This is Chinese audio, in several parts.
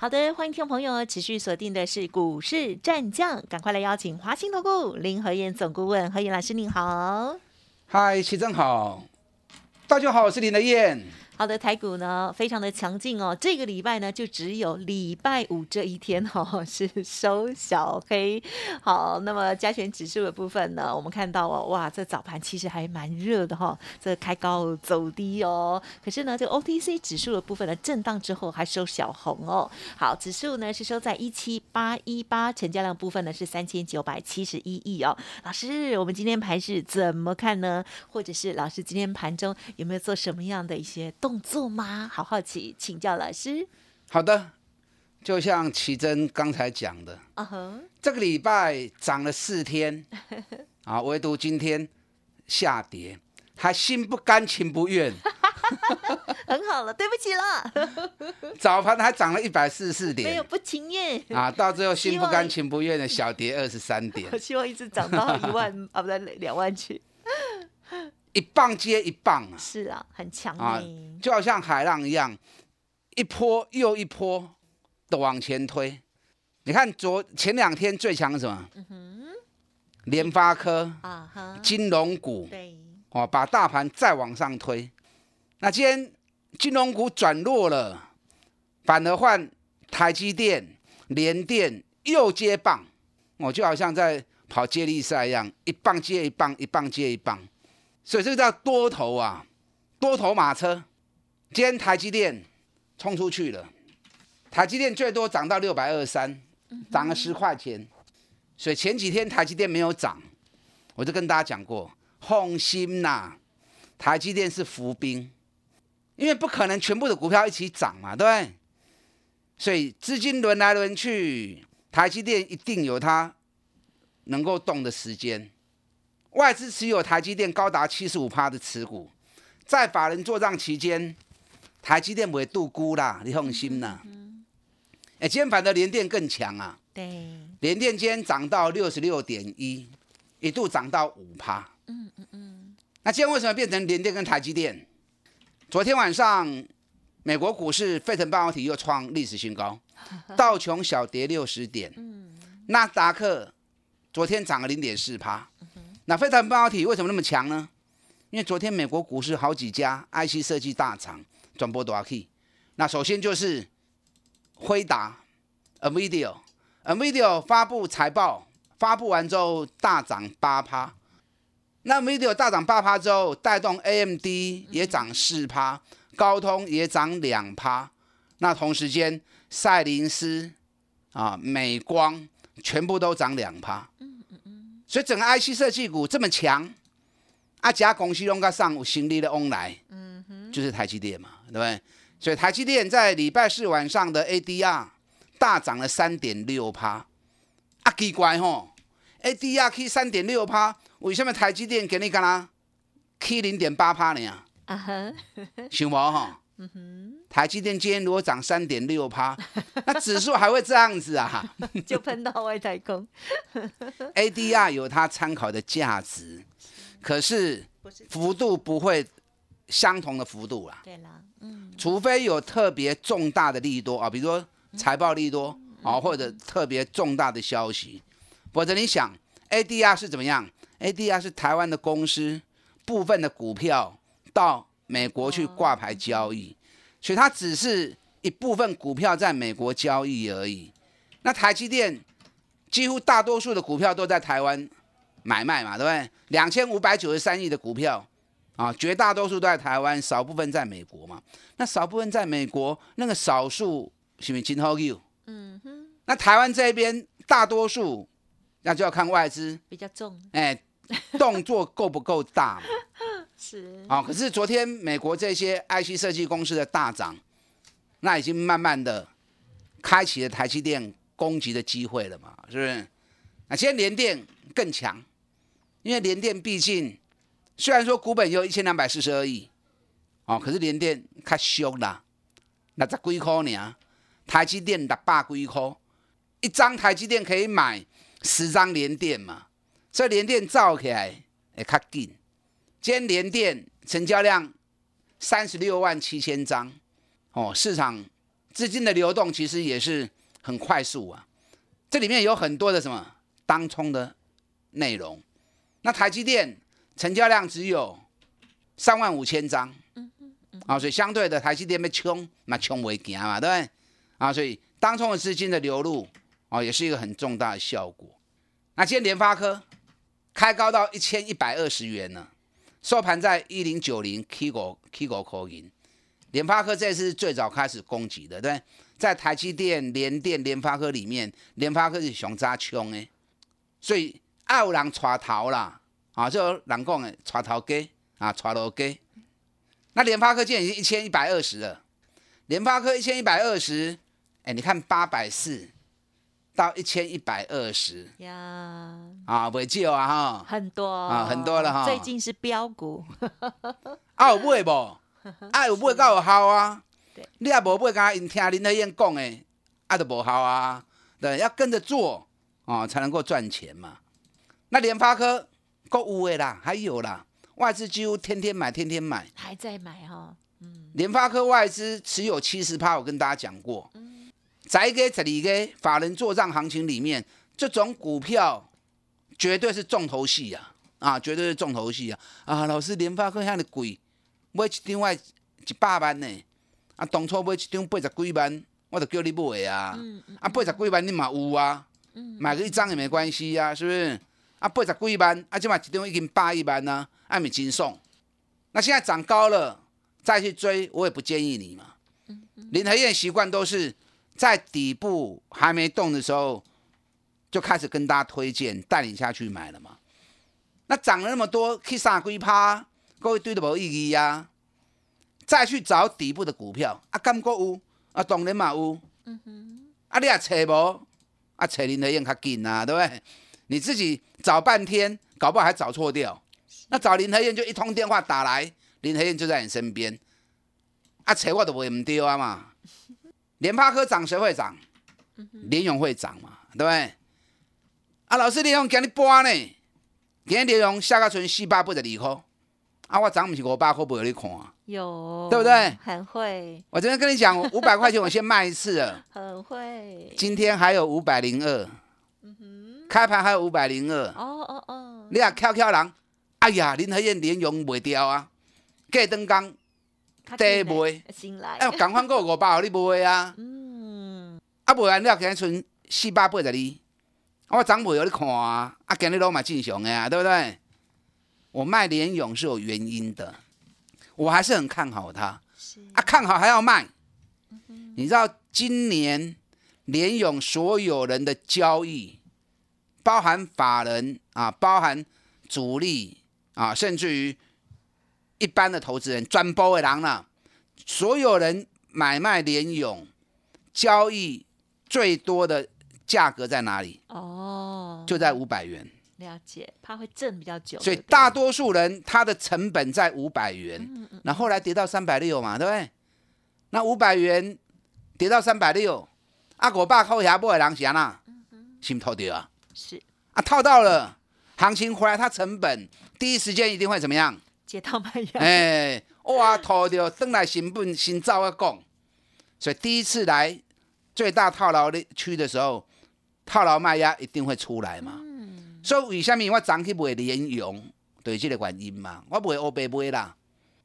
好的，欢迎听众朋友持续锁定的是股市战将，赶快来邀请华兴投顾林和燕总顾问何燕老师，您好。嗨，齐正好，大家好，我是林和燕。好的，台股呢非常的强劲哦。这个礼拜呢，就只有礼拜五这一天哦是收小黑。好，那么加权指数的部分呢，我们看到哦，哇，这早盘其实还蛮热的哈，这开高走低哦。可是呢，这 OTC 指数的部分呢，震荡之后还收小红哦。好，指数呢是收在一七八一八，成交量部分呢是三千九百七十一亿哦。老师，我们今天盘是怎么看呢？或者是老师今天盘中有没有做什么样的一些动？动作吗？好好奇，请教老师。好的，就像奇珍刚才讲的，啊哼，这个礼拜涨了四天，啊，唯独今天下跌，还心不甘情不愿。很好了，对不起了。早盘还涨了一百四十四点，没有不情愿啊，到最后心不甘情不愿的小跌二十三点。我希望一直涨到一万啊，不对，两万去。一棒接一棒啊！是啊，很强啊，就好像海浪一样，一波又一波的往前推。你看昨前两天最强什么？嗯哼，联发科啊哈，金融股对，哦，把大盘再往上推。那今天金融股转弱了，反而换台积电、联电又接棒，我就好像在跑接力赛一样，一棒接一棒，一棒接一棒。所以这个叫多头啊，多头马车。今天台积电冲出去了，台积电最多涨到六百二三，涨了十块钱。所以前几天台积电没有涨，我就跟大家讲过，放心呐，台积电是伏兵，因为不可能全部的股票一起涨嘛，对不对？所以资金轮来轮去，台积电一定有它能够动的时间。外资持有台积电高达七十五趴的持股，在法人做账期间，台积电不会度估啦，你放心呐。哎，今天反的联电更强啊。对。联电今天涨到六十六点一，一度涨到五趴。嗯嗯嗯。那今天为什么变成联电跟台积电？昨天晚上，美国股市费城半导体又创历史新高，道琼小跌六十点。嗯。纳达克昨天涨了零点四趴。那非腾半导体为什么那么强呢？因为昨天美国股市好几家 IC 设计大厂转播多少 K？那首先就是辉达 （Nvidia），Nvidia 发布财报，发布完之后大涨八趴。那 Nvidia 大涨八趴之后，带动 AMD 也涨四趴，高通也涨两趴。那同时间，赛灵思啊、美光全部都涨两趴。所以整个 IC 设计股这么强，啊，家公司拢个上有新力的翁来，嗯哼，就是台积电嘛，对不对？所以台积电在礼拜四晚上的 ADR 大涨了三点六趴，啊，奇怪吼，ADR 去三点六趴，为什么台积电给你干啦？去零点八趴呢？啊哈，想无哈？嗯哼，台积电今天如果涨三点六趴，那指数还会这样子啊？就喷到外太空。ADR 有它参考的价值，可是幅度不会相同的幅度啦。对啦，嗯，除非有特别重大的利多啊，比如说财报利多啊，或者特别重大的消息，否则你想 ADR 是怎么样？ADR 是台湾的公司部分的股票到。美国去挂牌交易，所以它只是一部分股票在美国交易而已。那台积电几乎大多数的股票都在台湾买卖嘛，对不对？两千五百九十三亿的股票啊，绝大多数都在台湾，少部分在美国嘛。那少部分在美国，那个少数是不是金好 you？嗯哼。那台湾这边大多数，那就要看外资比较重，哎，动作够不够大？是啊，可是昨天美国这些 IC 设计公司的大涨，那已经慢慢的开启了台积电攻击的机会了嘛，是不是？那今天联电更强，因为联电毕竟虽然说股本有一千两百四十二亿，哦，可是联电较俗啦，六十几块呢，台积电六百几块，一张台积电可以买十张联电嘛，所以联电造起来会较紧。今天联电成交量三十六万七千张，哦，市场资金的流动其实也是很快速啊。这里面有很多的什么当冲的内容。那台积电成交量只有三万五千张，啊，所以相对的台积电被冲，那冲为行嘛，对不对？啊，所以当冲的资金的流入，哦，也是一个很重大的效果。那今天联发科开高到一千一百二十元呢。收盘在一零九零 K 股 K 股口银，联发科这次是最早开始攻击的，对，在台积电、联电、联发科里面，联发科是熊扎冲诶，所以爱有人带头啦，啊，就人讲诶，带头鸡啊，带头鸡。那联发科现在已经一千一百二十了，联发科一千一百二十，哎，你看八百四。到一千一百二十呀啊，未少啊哈，很多啊，很多了哈。最近是标股，啊有买不？啊有买够有效啊。对，你也无买，刚因听林德燕讲的，啊都无效啊。对，要跟着做啊，才能够赚钱嘛。那联发科够有的啦，还有啦，外资几乎天天买，天天买，还在买哈。嗯，联发科外资持有七十趴，我跟大家讲过。在个这里个法人做账行情里面，这种股票绝对是重头戏啊！啊，绝对是重头戏啊！啊，老师，联发科遐的贵，买一张外一百万呢？啊，当初买一张八十几万，我就叫你买啊！啊，八十几万你嘛有啊？买个一张也没关系呀，是不是？啊，八十几万，啊，即嘛一张已经八亿万啊，还没轻松。那现在涨高了，再去追，我也不建议你嘛。林和燕习惯都是。在底部还没动的时候，就开始跟大家推荐，带领下去买了嘛。那涨了那么多，去杀几趴，各位对都无意义呀。再去找底部的股票，啊，感觉有，啊，当然嘛有。嗯哼。啊，你也找无，啊，找林德燕较紧啊，对不对？你自己找半天，搞不好还找错掉。那找林德燕就一通电话打来，林德燕就在你身边。啊，找我都会唔丢啊嘛。联发科涨谁会涨？联勇会涨嘛，对不对？啊，老师联勇今日播呢，今日联勇下个存四百八十二块，啊，我涨不是五百块，不有你看啊？有，对不对？很会。我今天跟你讲，五百块钱我先卖一次了。很会。今天还有五百零二。嗯哼。开盘还有五百零二。哦哦哦。你啊，翘翘人，哎呀，林和燕联勇卖掉啊，过灯刚。得卖，哎，赶快过五百，互你卖啊！嗯，啊，卖完了，今日剩四百八十二，我涨卖互你看啊！啊，今日都嘛正常的啊，对不对？我卖联勇是有原因的，我还是很看好它。啊，看好还要卖？你知道今年联勇所有人的交易，包含法人啊，包含主力啊，甚至于。一般的投资人转波的狼了，所有人买卖联勇交易最多的价格在哪里？哦，就在五百元。了解，怕会挣比较久。所以大多数人他的成本在五百元，嗯嗯，那后来跌到三百六嘛，对不对？那五百元跌到三百六，阿果爸扣下波的人是哪？嗯嗯，心套掉啊？是啊，套到了，行情回来，它成本第一时间一定会怎么样？接到卖压，哎，哇，套着登来新本新照啊讲，所以第一次来最大套牢的区的时候，套牢卖压一定会出来嘛。嗯，所以为什么我涨去买联勇，对这个原因嘛，我不会欧白买啦。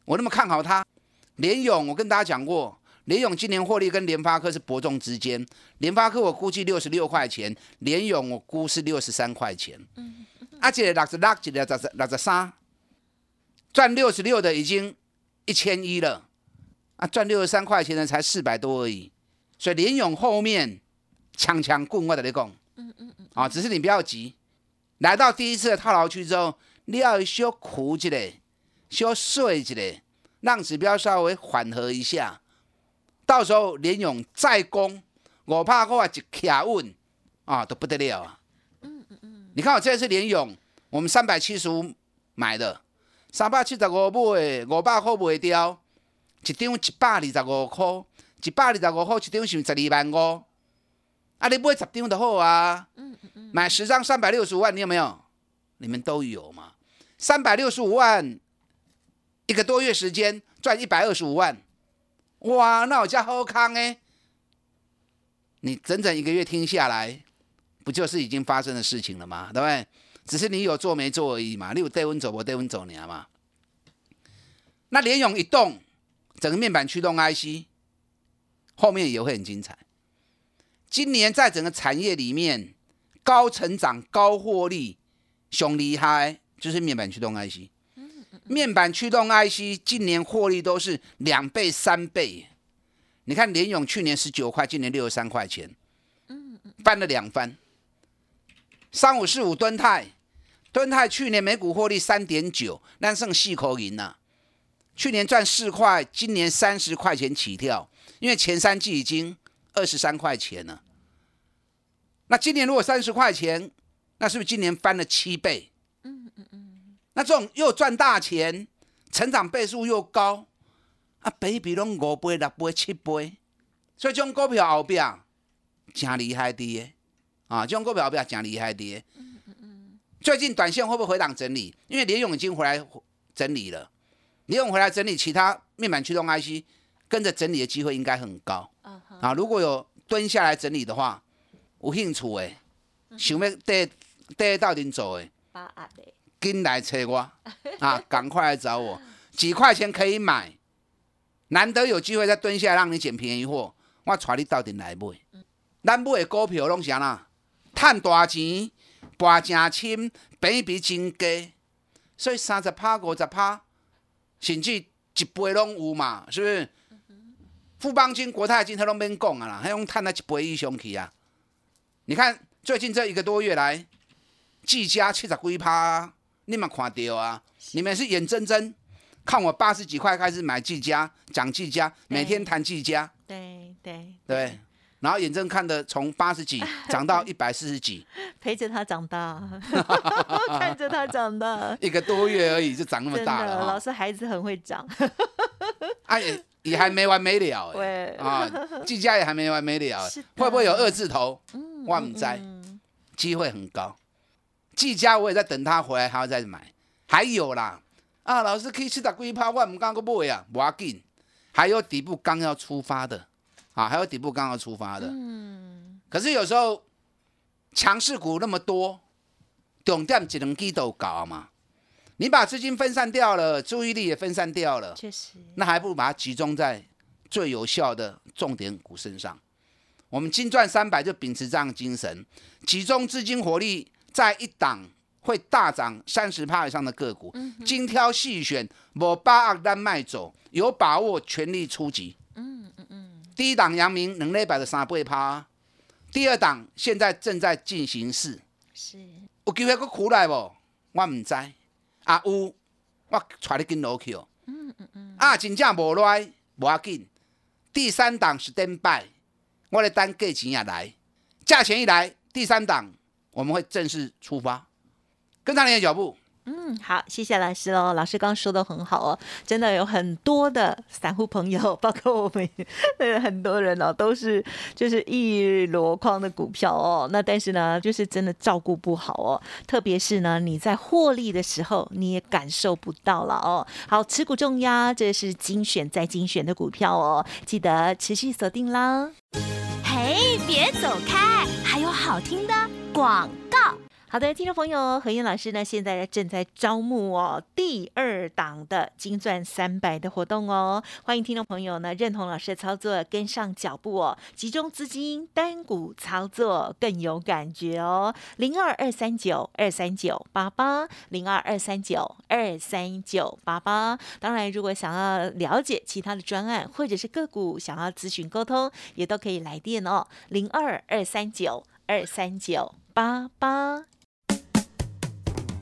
我那么看好它，联勇，我跟大家讲过，联勇今年获利跟联发科是伯仲之间，联发科我估计六十六块钱，联勇我估是六十三块钱。嗯，啊，这个六十六，这个六十六十三。赚六十六的已经一千一了，啊，赚六十三块钱的才四百多而已，所以联勇后面强强棍我的你讲，嗯嗯嗯，啊，只是你不要急，来到第一次的套牢区之后，你要修苦一嘞，修碎一嘞，让指标稍微缓和一下，到时候联勇再攻，我怕我一卡稳啊都不得了啊，嗯嗯嗯，你看我这次联勇我们三百七十五买的，三百七十五买，五百块卖掉，一张一百二十五块，一百二十五块一张是十二万五。啊，你买十张就好啊。嗯嗯嗯。买十张三百六十五万，你有没有？你们都有嘛？三百六十五万，一个多月时间赚一百二十五万，哇，那我家好康哎！你整整一个月听下来，不就是已经发生的事情了吗？对不对？只是你有做没做而已嘛。你有带温走，我带温走你嘛。那联勇一动，整个面板驱动 IC 后面也会很精彩。今年在整个产业里面，高成长、高获利、熊厉害，就是面板驱动 IC。面板驱动 IC 今年获利都是两倍、三倍。你看联勇去年十九块，今年六十三块钱，翻了两番。三五四五吨泰，吨泰去年每股获利三点九，那剩细口银呐。去年赚四块，今年三十块钱起跳，因为前三季已经二十三块钱了。那今年如果三十块钱，那是不是今年翻了七倍？嗯嗯嗯。那这种又赚大钱，成长倍数又高。啊，比比拢五倍、六倍、七倍，所以这种股票后边真厉害的，啊，这种股票比较讲厉害的。嗯嗯嗯。最近短线会不会回档整理？因为联勇已经回来整理了，联勇回来整理，其他面板驱动 IC 跟着整理的机会应该很高。啊，如果有蹲下来整理的话，有兴趣诶，想要带带到底走诶，紧来找我啊，赶快来找我，几块钱可以买。难得有机会再蹲下来让你捡便宜货，我带你到底来买。咱买的股票拢是安啦，赚大钱，博正深，比比真低，所以三十趴、五十趴，甚至一倍拢有嘛，是不是？富邦金、国泰金，他都免讲啊啦，还用赚那一倍以上去啊？你看最近这一个多月来，技嘉七十几趴，你们看到啊？你们是眼睁睁。看我八十几块开始买技嘉，讲技嘉，每天谈技嘉，对对对，然后眼睁看的从八十几 涨到一百四十几，陪着他长大，看着他长大，一个多月而已就长那么大了。老师孩子很会长，啊也也还没完没了哎，啊季家也还没完没了，会不会有二字头？万唔在，机会很高。季家我也在等他回来，还要再买，还有啦。啊，老师可以吃打龟泡，我唔敢个买啊，不要紧。还有底部刚要出发的，啊，还有底部刚要出发的。嗯。可是有时候强势股那么多，重点只能几头搞嘛。你把资金分散掉了，注意力也分散掉了，确实。那还不如把它集中在最有效的重点股身上。我们金赚三百就秉持这样的精神，集中资金火力在一档。会大涨三十趴以上的个股，精挑细选，我八二单卖走，有把握全力出击。第一档阳明能力百的三倍趴，第二档现在正在进行式。是。有机会个苦来无？我唔知。啊有，我带你跟落去哦。嗯嗯嗯。啊，真正无来，无要紧。第三档是登拜，我的单价钱也来，价钱一来，第三档我们会正式出发。跟上你的脚步。嗯，好，谢谢老师喽。老师刚刚说的很好哦，真的有很多的散户朋友，包括我们很多人哦，都是就是一箩筐的股票哦。那但是呢，就是真的照顾不好哦，特别是呢，你在获利的时候，你也感受不到了哦。好，持股重压，这是精选再精选的股票哦，记得持续锁定啦。嘿，别走开，还有好听的广告。好的，听众朋友，何燕老师呢，现在正在招募哦第二档的金钻三百的活动哦，欢迎听众朋友呢认同老师的操作，跟上脚步哦，集中资金单股操作更有感觉哦，零二二三九二三九八八零二二三九二三九八八。当然，如果想要了解其他的专案或者是个股，想要咨询沟通，也都可以来电哦，零二二三九二三九八八。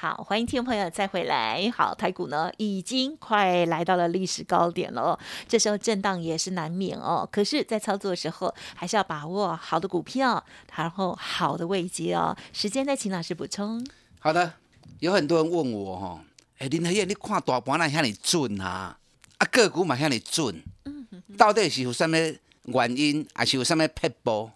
好，欢迎听众朋友再回来。好，台股呢已经快来到了历史高点了，这时候震荡也是难免哦。可是，在操作的时候，还是要把握好的股票，然后好的位阶哦。时间再请老师补充。好的，有很多人问我哈，哎，林和燕，你看大盘那向你准啊？啊，个股嘛向你准，到底是有什么原因，还是有什么撇步？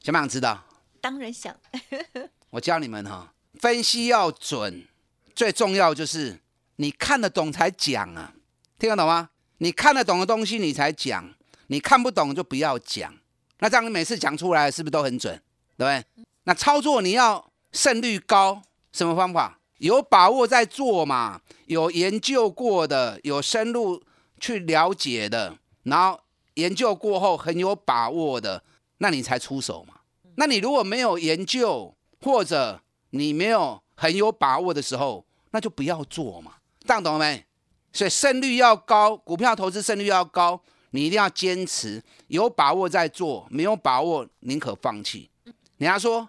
想不想知道？当然想。我教你们哈。分析要准，最重要就是你看得懂才讲啊，听得懂吗？你看得懂的东西你才讲，你看不懂就不要讲。那这样你每次讲出来是不是都很准？对不对？那操作你要胜率高，什么方法？有把握在做嘛？有研究过的，有深入去了解的，然后研究过后很有把握的，那你才出手嘛。那你如果没有研究或者你没有很有把握的时候，那就不要做嘛，这样懂了没？所以胜率要高，股票投资胜率要高，你一定要坚持，有把握再做，没有把握宁可放弃。人家说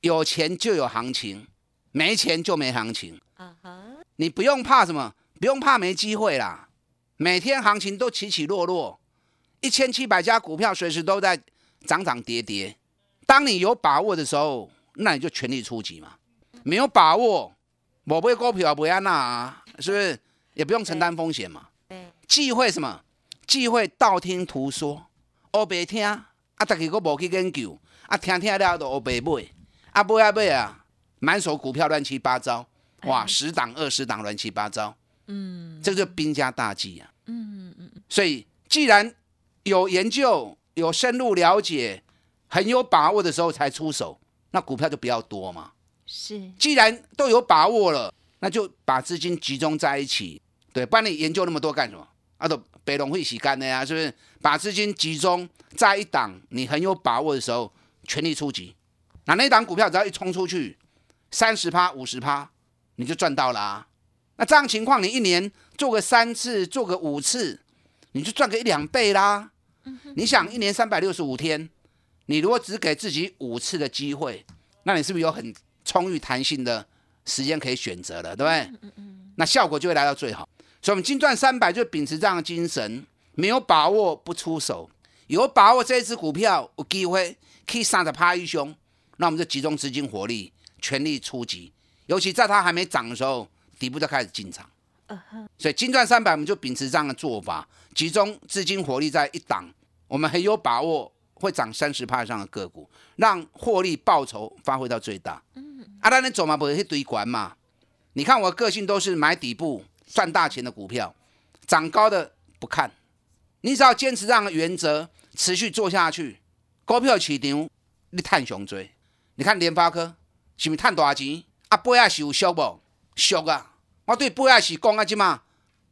有钱就有行情，没钱就没行情。啊哈你不用怕什么，不用怕没机会啦。每天行情都起起落落，一千七百家股票随时都在涨涨跌跌。当你有把握的时候，那你就全力出击嘛。没有把握，我不会股票不会安那，是不是？也不用承担风险嘛。对，忌讳什么？忌讳道听途说，乌白听啊，大家个无去研究，啊听听了都乌白买，啊买啊买啊，满手股票乱七八糟，哇，十档二十档乱七八糟，嗯，这个就兵家大忌啊。嗯嗯嗯。所以，既然有研究、有深入了解、很有把握的时候才出手，那股票就不要多嘛。是，既然都有把握了，那就把资金集中在一起，对，不然你研究那么多干什么？啊，都北龙会洗干的呀，是不是？把资金集中在一档，你很有把握的时候，全力出击。那那档股票只要一冲出去，三十趴、五十趴，你就赚到了啊。那这样情况，你一年做个三次，做个五次，你就赚个一两倍啦。你想，一年三百六十五天，你如果只给自己五次的机会，那你是不是有很？充裕弹性的时间可以选择了，对不对？嗯嗯嗯。那效果就会来到最好。所以，我们金赚三百就秉持这样的精神，没有把握不出手，有把握这一只股票有机会可以上着趴一胸，那我们就集中资金火力，全力出击。尤其在它还没涨的时候，底部就开始进场。所以，金赚三百我们就秉持这样的做法，集中资金火力在一档，我们很有把握会涨三十趴以上的个股，让获利报酬发挥到最大。啊，那你走嘛，不是去堆管嘛？你看我个性都是买底部赚大钱的股票，涨高的不看。你只要坚持这样的原则，持续做下去，股票市场你探上追。你看联发科是不是探大钱？啊，八亚是有俗不？俗啊！我对八亚是讲啊，即嘛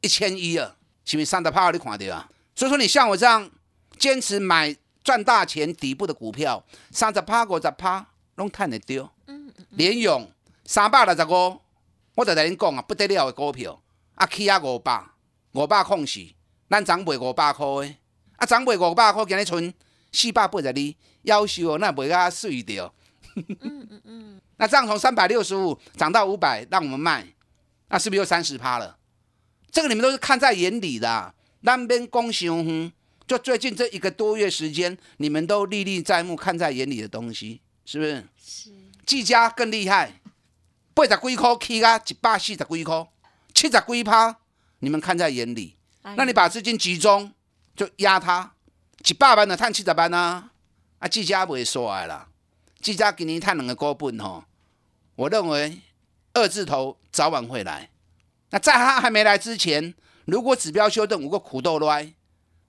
一千一啊，是不是三十趴你看到啊？所以说你像我这样坚持买赚大钱底部的股票，三十趴、五十趴拢探得到。连用三百六十五，我就来恁讲啊，不得了的股票，啊起啊五百，五百空四，咱涨卖五百块的，啊涨卖五百块，今日剩四百八十二，夭寿哦，那卖甲碎掉。嗯嗯嗯。那这样从三百六十五涨到五百，让我们卖，那是不是又三十趴了？这个你们都是看在眼里的，那边恭喜哼，就最近这一个多月时间，你们都历历在目，看在眼里的东西，是不是？是。技嘉更厉害，八十几块起啊，一百四十几块，七十几趴，你们看在眼里。那你把资金集中，就压它，一百万的赚七十万啊！啊，技嘉不会说来啦，技嘉今年赚两个股本吼，我认为二字头早晚会来。那在它还没来之前，如果指标修正有个苦豆来，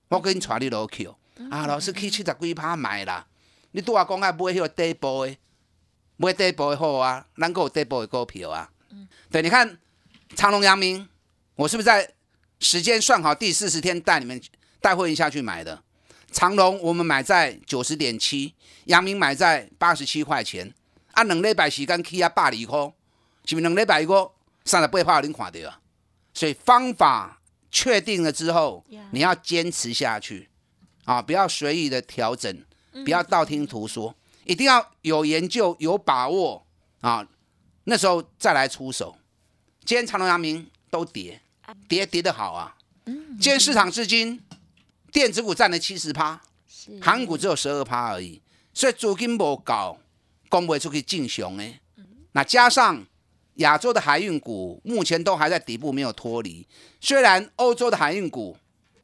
我跟你传你落去。啊，老师去七十几趴买啦。你拄啊讲啊买迄个底部的，买底部的好啊，咱够有底部的股票啊。对，你看长隆、阳明，我是不是在时间算好第四十天带你们带会员下去买的？长隆我们买在九十点七，阳明买在八十七块钱。啊，两礼拜时间起啊百二块，是不是两礼拜一个三十八块恁看到啊？所以方法确定了之后，你要坚持下去啊，不要随意的调整，不要道听途说，一定要有研究、有把握啊，那时候再来出手。今天长隆、阳明都跌，跌跌得好啊。今天市场资金电子股占了七十趴，航股只有十二趴而已，所以资金不够。供不出去进雄哎，那加上亚洲的海运股目前都还在底部没有脱离。虽然欧洲的海运股，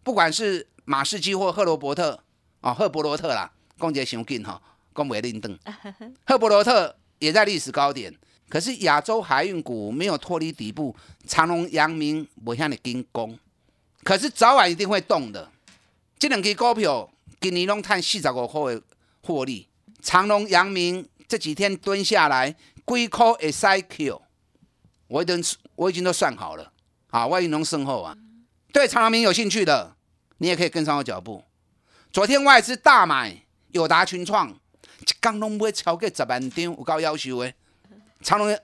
不管是马士基或赫罗伯特啊，赫伯罗特啦，攻击熊劲哈，攻不灵登，赫伯罗特也在历史高点。可是亚洲海运股没有脱离底部，长隆、阳明不向你跟攻，可是早晚一定会动的。这两支股票今年拢赚四十五块的获利，长隆、阳明。这几天蹲下来，龟壳 A Q，我已经我已经都算好了，啊，万一能升后啊，对长隆明有兴趣的，你也可以跟上我脚步。昨天外资大买友达群创，一刚拢买超过十万张，有高要求诶。长隆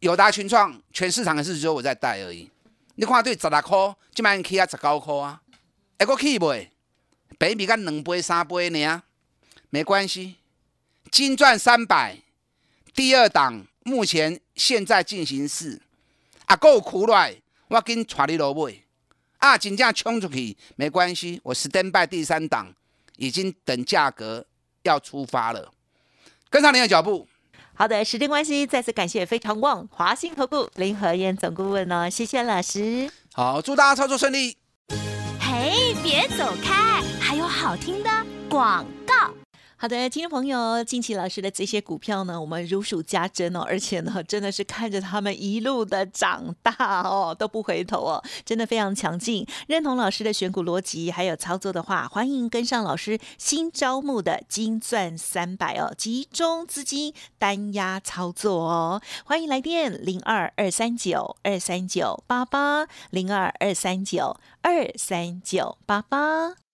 友达群创，全市场的事只有我在带而已。你看对十六块，今晚起啊十九块啊，还个起未？比比干两倍三倍呢，没关系。金钻三百，第二档目前现在进行式，啊够苦来，我跟带你落买，啊真正冲出去没关系，我 stand by 第三档已经等价格要出发了，跟上您的脚步。好的，时间关系，再次感谢非常旺华兴投顾林和燕总顾问哦，谢谢老师。好，祝大家操作顺利。嘿，别走开，还有好听的广告。好的，听众朋友，近期老师的这些股票呢，我们如数家珍哦，而且呢，真的是看着他们一路的长大哦，都不回头哦，真的非常强劲。认同老师的选股逻辑还有操作的话，欢迎跟上老师新招募的金钻三百哦，集中资金单压操作哦，欢迎来电零二二三九二三九八八零二二三九二三九八八。